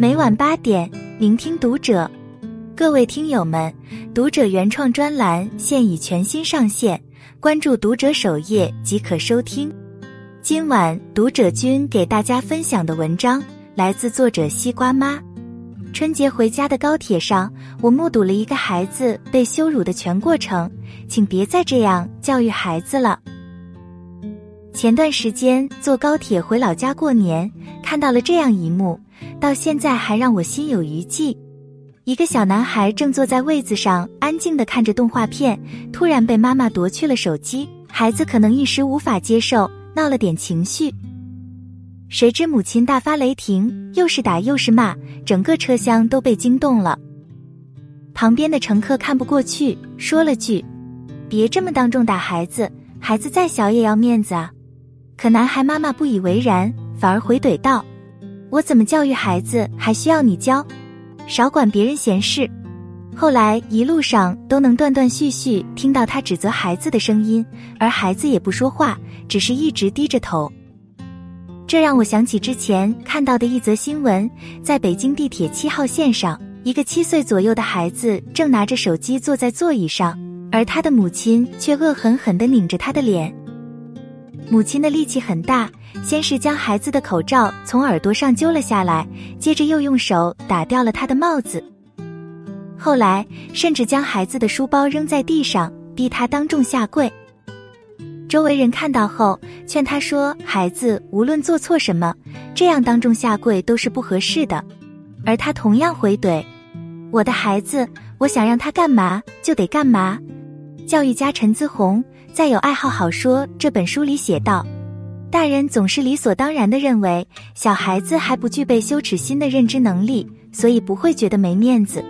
每晚八点，聆听读者。各位听友们，读者原创专栏现已全新上线，关注读者首页即可收听。今晚读者君给大家分享的文章来自作者西瓜妈。春节回家的高铁上，我目睹了一个孩子被羞辱的全过程，请别再这样教育孩子了。前段时间坐高铁回老家过年，看到了这样一幕。到现在还让我心有余悸。一个小男孩正坐在位子上，安静地看着动画片，突然被妈妈夺去了手机。孩子可能一时无法接受，闹了点情绪。谁知母亲大发雷霆，又是打又是骂，整个车厢都被惊动了。旁边的乘客看不过去，说了句：“别这么当众打孩子，孩子再小也要面子啊。”可男孩妈妈不以为然，反而回怼道。我怎么教育孩子还需要你教？少管别人闲事。后来一路上都能断断续续听到他指责孩子的声音，而孩子也不说话，只是一直低着头。这让我想起之前看到的一则新闻：在北京地铁七号线上，一个七岁左右的孩子正拿着手机坐在座椅上，而他的母亲却恶狠狠地拧着他的脸。母亲的力气很大。先是将孩子的口罩从耳朵上揪了下来，接着又用手打掉了他的帽子，后来甚至将孩子的书包扔在地上，逼他当众下跪。周围人看到后劝他说：“孩子无论做错什么，这样当众下跪都是不合适的。”而他同样回怼：“我的孩子，我想让他干嘛就得干嘛。”教育家陈姿红在《有爱好好说》这本书里写道。大人总是理所当然的认为小孩子还不具备羞耻心的认知能力，所以不会觉得没面子。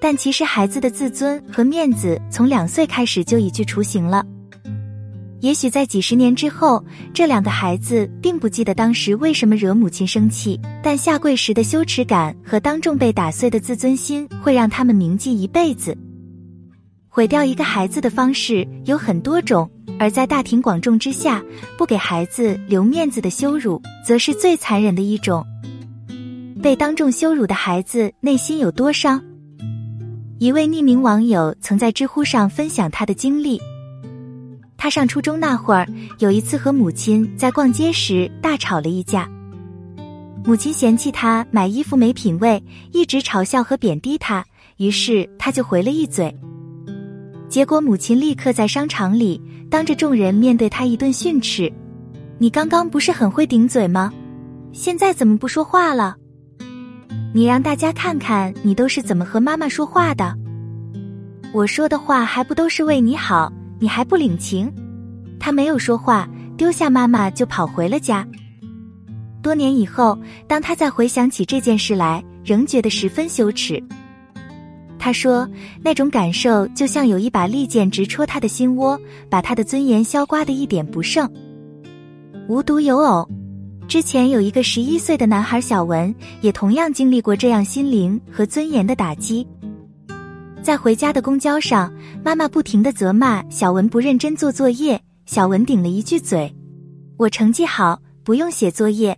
但其实孩子的自尊和面子从两岁开始就已具雏形了。也许在几十年之后，这两个孩子并不记得当时为什么惹母亲生气，但下跪时的羞耻感和当众被打碎的自尊心会让他们铭记一辈子。毁掉一个孩子的方式有很多种。而在大庭广众之下不给孩子留面子的羞辱，则是最残忍的一种。被当众羞辱的孩子内心有多伤？一位匿名网友曾在知乎上分享他的经历：他上初中那会儿，有一次和母亲在逛街时大吵了一架，母亲嫌弃他买衣服没品位，一直嘲笑和贬低他，于是他就回了一嘴，结果母亲立刻在商场里。当着众人面对他一顿训斥，你刚刚不是很会顶嘴吗？现在怎么不说话了？你让大家看看你都是怎么和妈妈说话的。我说的话还不都是为你好，你还不领情？他没有说话，丢下妈妈就跑回了家。多年以后，当他再回想起这件事来，仍觉得十分羞耻。他说：“那种感受就像有一把利剑直戳他的心窝，把他的尊严削刮的一点不剩。”无独有偶，之前有一个十一岁的男孩小文，也同样经历过这样心灵和尊严的打击。在回家的公交上，妈妈不停的责骂小文不认真做作业，小文顶了一句嘴：“我成绩好，不用写作业。”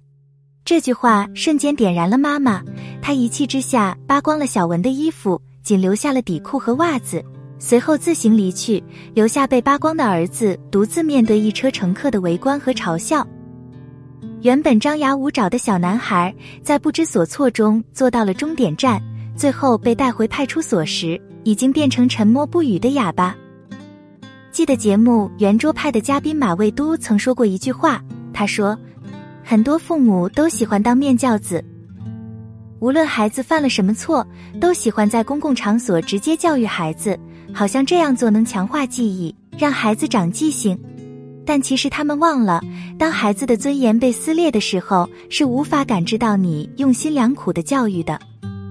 这句话瞬间点燃了妈妈，她一气之下扒光了小文的衣服。仅留下了底裤和袜子，随后自行离去，留下被扒光的儿子独自面对一车乘客的围观和嘲笑。原本张牙舞爪的小男孩，在不知所措中坐到了终点站，最后被带回派出所时，已经变成沉默不语的哑巴。记得节目圆桌派的嘉宾马未都曾说过一句话，他说：“很多父母都喜欢当面教子。”无论孩子犯了什么错，都喜欢在公共场所直接教育孩子，好像这样做能强化记忆，让孩子长记性。但其实他们忘了，当孩子的尊严被撕裂的时候，是无法感知到你用心良苦的教育的。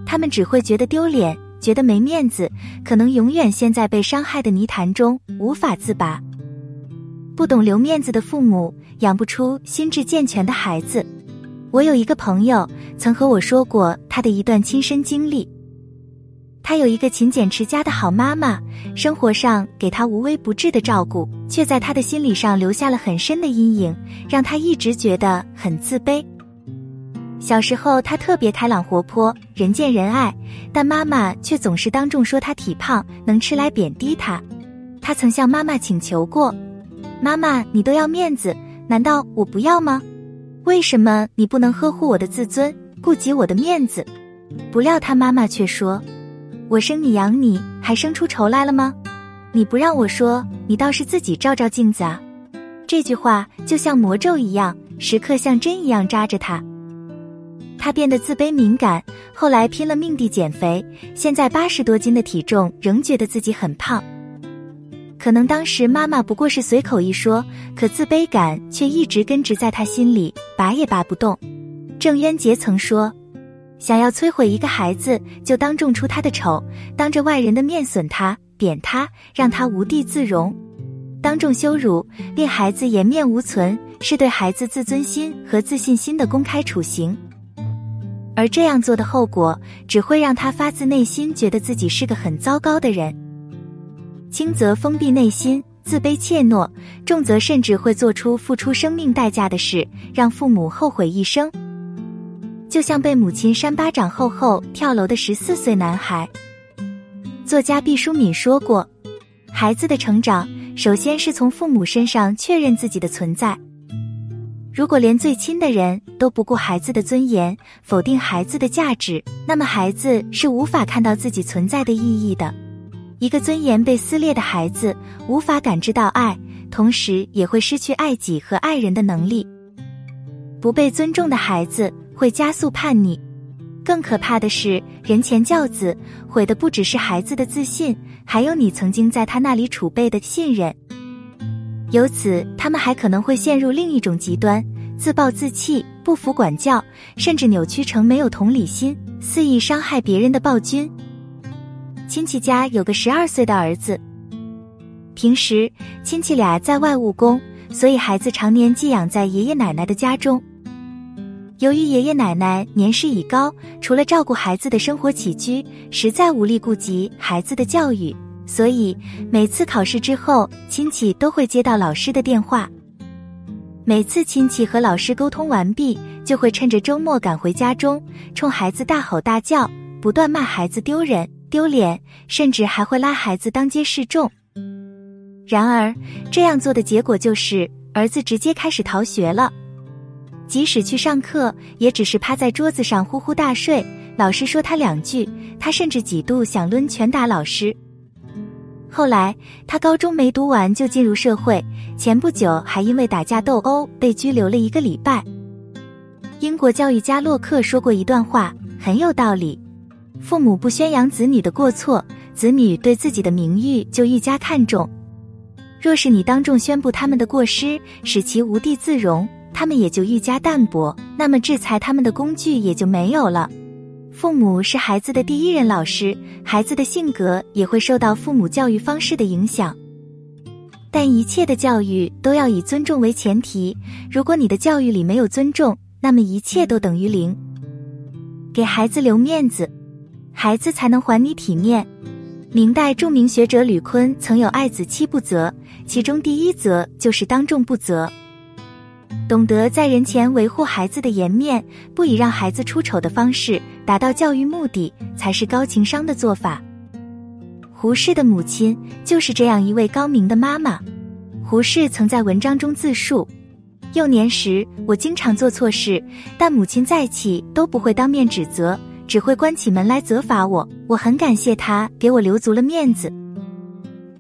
他们只会觉得丢脸，觉得没面子，可能永远陷在被伤害的泥潭中无法自拔。不懂留面子的父母，养不出心智健全的孩子。我有一个朋友曾和我说过他的一段亲身经历。他有一个勤俭持家的好妈妈，生活上给他无微不至的照顾，却在他的心理上留下了很深的阴影，让他一直觉得很自卑。小时候他特别开朗活泼，人见人爱，但妈妈却总是当众说他体胖，能吃来贬低他。他曾向妈妈请求过：“妈妈，你都要面子，难道我不要吗？为什么你不能呵护我的自尊，顾及我的面子？”不料他妈妈却说：“我生你养你，还生出仇来了吗？你不让我说，你倒是自己照照镜子啊！”这句话就像魔咒一样，时刻像针一样扎着他。他变得自卑敏感，后来拼了命地减肥，现在八十多斤的体重，仍觉得自己很胖。可能当时妈妈不过是随口一说，可自卑感却一直根植在他心里，拔也拔不动。郑渊洁曾说：“想要摧毁一个孩子，就当众出他的丑，当着外人的面损他、贬他，让他无地自容。当众羞辱，令孩子颜面无存，是对孩子自尊心和自信心的公开处刑。”而这样做的后果，只会让他发自内心觉得自己是个很糟糕的人。轻则封闭内心，自卑怯懦；重则甚至会做出付出生命代价的事，让父母后悔一生。就像被母亲扇巴掌后后跳楼的十四岁男孩。作家毕淑敏说过：“孩子的成长，首先是从父母身上确认自己的存在。”如果连最亲的人都不顾孩子的尊严，否定孩子的价值，那么孩子是无法看到自己存在的意义的。一个尊严被撕裂的孩子，无法感知到爱，同时也会失去爱己和爱人的能力。不被尊重的孩子会加速叛逆，更可怕的是人前教子，毁的不只是孩子的自信，还有你曾经在他那里储备的信任。由此，他们还可能会陷入另一种极端：自暴自弃、不服管教，甚至扭曲成没有同理心、肆意伤害别人的暴君。亲戚家有个十二岁的儿子，平时亲戚俩在外务工，所以孩子常年寄养在爷爷奶奶的家中。由于爷爷奶奶年事已高，除了照顾孩子的生活起居，实在无力顾及孩子的教育。所以每次考试之后，亲戚都会接到老师的电话。每次亲戚和老师沟通完毕，就会趁着周末赶回家中，冲孩子大吼大叫，不断骂孩子丢人、丢脸，甚至还会拉孩子当街示众。然而，这样做的结果就是儿子直接开始逃学了。即使去上课，也只是趴在桌子上呼呼大睡。老师说他两句，他甚至几度想抡拳打老师。后来，他高中没读完就进入社会，前不久还因为打架斗殴被拘留了一个礼拜。英国教育家洛克说过一段话，很有道理：父母不宣扬子女的过错，子女对自己的名誉就愈加看重；若是你当众宣布他们的过失，使其无地自容，他们也就愈加淡薄，那么制裁他们的工具也就没有了。父母是孩子的第一任老师，孩子的性格也会受到父母教育方式的影响。但一切的教育都要以尊重为前提，如果你的教育里没有尊重，那么一切都等于零。给孩子留面子，孩子才能还你体面。明代著名学者吕坤曾有爱子七不责，其中第一责就是当众不责。懂得在人前维护孩子的颜面，不以让孩子出丑的方式达到教育目的，才是高情商的做法。胡适的母亲就是这样一位高明的妈妈。胡适曾在文章中自述：幼年时我经常做错事，但母亲再气都不会当面指责，只会关起门来责罚我。我很感谢他给我留足了面子。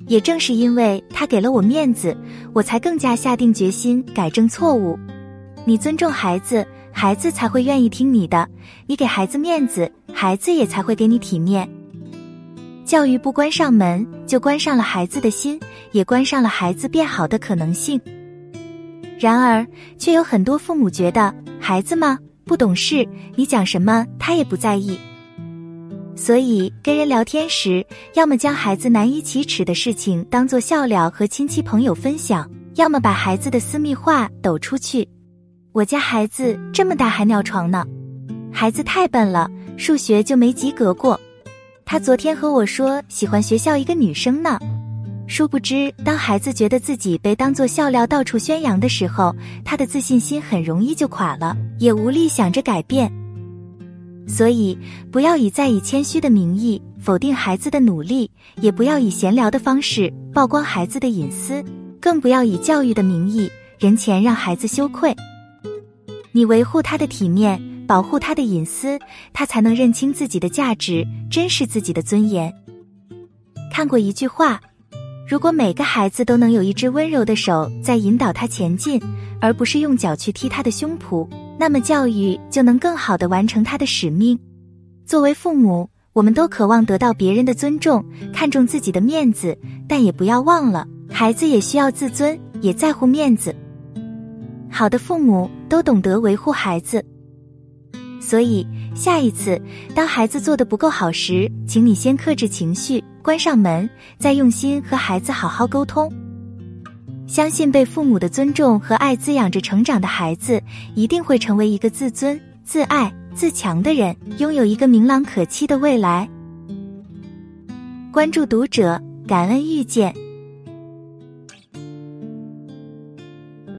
也正是因为他给了我面子，我才更加下定决心改正错误。你尊重孩子，孩子才会愿意听你的；你给孩子面子，孩子也才会给你体面。教育不关上门，就关上了孩子的心，也关上了孩子变好的可能性。然而，却有很多父母觉得孩子吗不懂事，你讲什么他也不在意。所以，跟人聊天时，要么将孩子难以启齿的事情当做笑料和亲戚朋友分享，要么把孩子的私密话抖出去。我家孩子这么大还尿床呢，孩子太笨了，数学就没及格过。他昨天和我说喜欢学校一个女生呢，殊不知，当孩子觉得自己被当作笑料到处宣扬的时候，他的自信心很容易就垮了，也无力想着改变。所以，不要以在以谦虚的名义否定孩子的努力，也不要以闲聊的方式曝光孩子的隐私，更不要以教育的名义人前让孩子羞愧。你维护他的体面，保护他的隐私，他才能认清自己的价值，珍视自己的尊严。看过一句话。如果每个孩子都能有一只温柔的手在引导他前进，而不是用脚去踢他的胸脯，那么教育就能更好的完成他的使命。作为父母，我们都渴望得到别人的尊重，看重自己的面子，但也不要忘了，孩子也需要自尊，也在乎面子。好的父母都懂得维护孩子，所以下一次当孩子做的不够好时，请你先克制情绪。关上门，再用心和孩子好好沟通。相信被父母的尊重和爱滋养着成长的孩子，一定会成为一个自尊、自爱、自强的人，拥有一个明朗可期的未来。关注读者，感恩遇见。